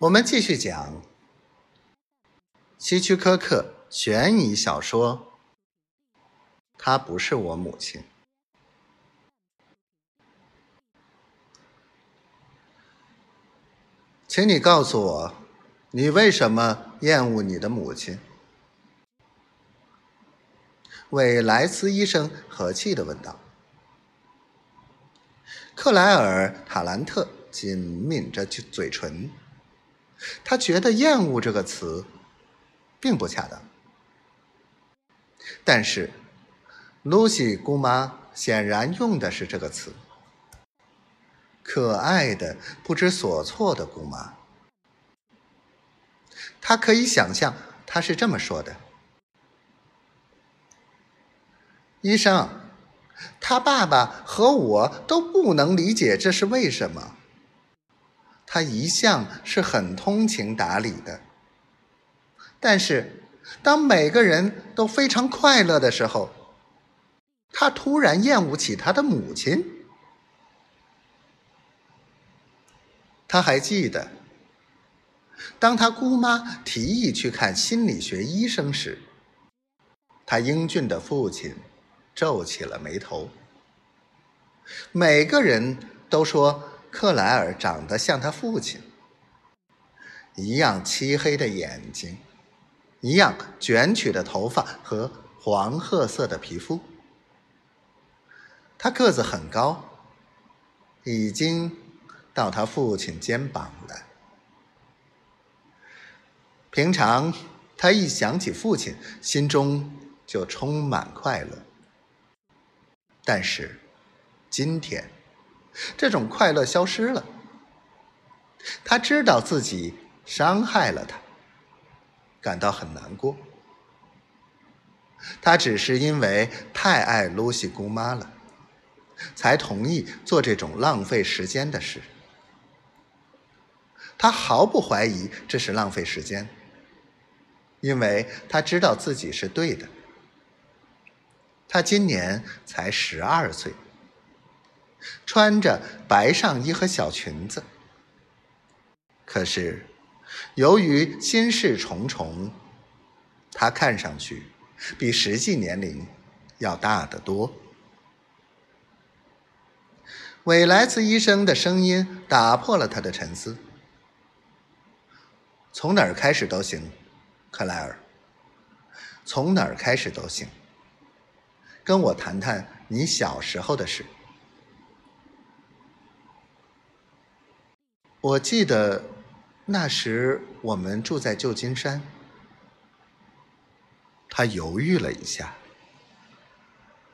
我们继续讲希区柯克悬疑小说《她不是我母亲》。请你告诉我，你为什么厌恶你的母亲？韦莱斯医生和气的问道。克莱尔·塔兰特紧抿着嘴唇。他觉得“厌恶”这个词并不恰当，但是露西姑妈显然用的是这个词。可爱的、不知所措的姑妈，他可以想象她是这么说的：“医生，他爸爸和我都不能理解这是为什么。”他一向是很通情达理的，但是当每个人都非常快乐的时候，他突然厌恶起他的母亲。他还记得，当他姑妈提议去看心理学医生时，他英俊的父亲皱起了眉头。每个人都说。克莱尔长得像他父亲一样漆黑的眼睛，一样卷曲的头发和黄褐色的皮肤。他个子很高，已经到他父亲肩膀了。平常他一想起父亲，心中就充满快乐。但是今天。这种快乐消失了。他知道自己伤害了他，感到很难过。他只是因为太爱露西姑妈了，才同意做这种浪费时间的事。他毫不怀疑这是浪费时间，因为他知道自己是对的。他今年才十二岁。穿着白上衣和小裙子，可是由于心事重重，他看上去比实际年龄要大得多。韦莱茨医生的声音打破了他的沉思：“从哪儿开始都行，克莱尔。从哪儿开始都行。跟我谈谈你小时候的事。”我记得那时我们住在旧金山。他犹豫了一下。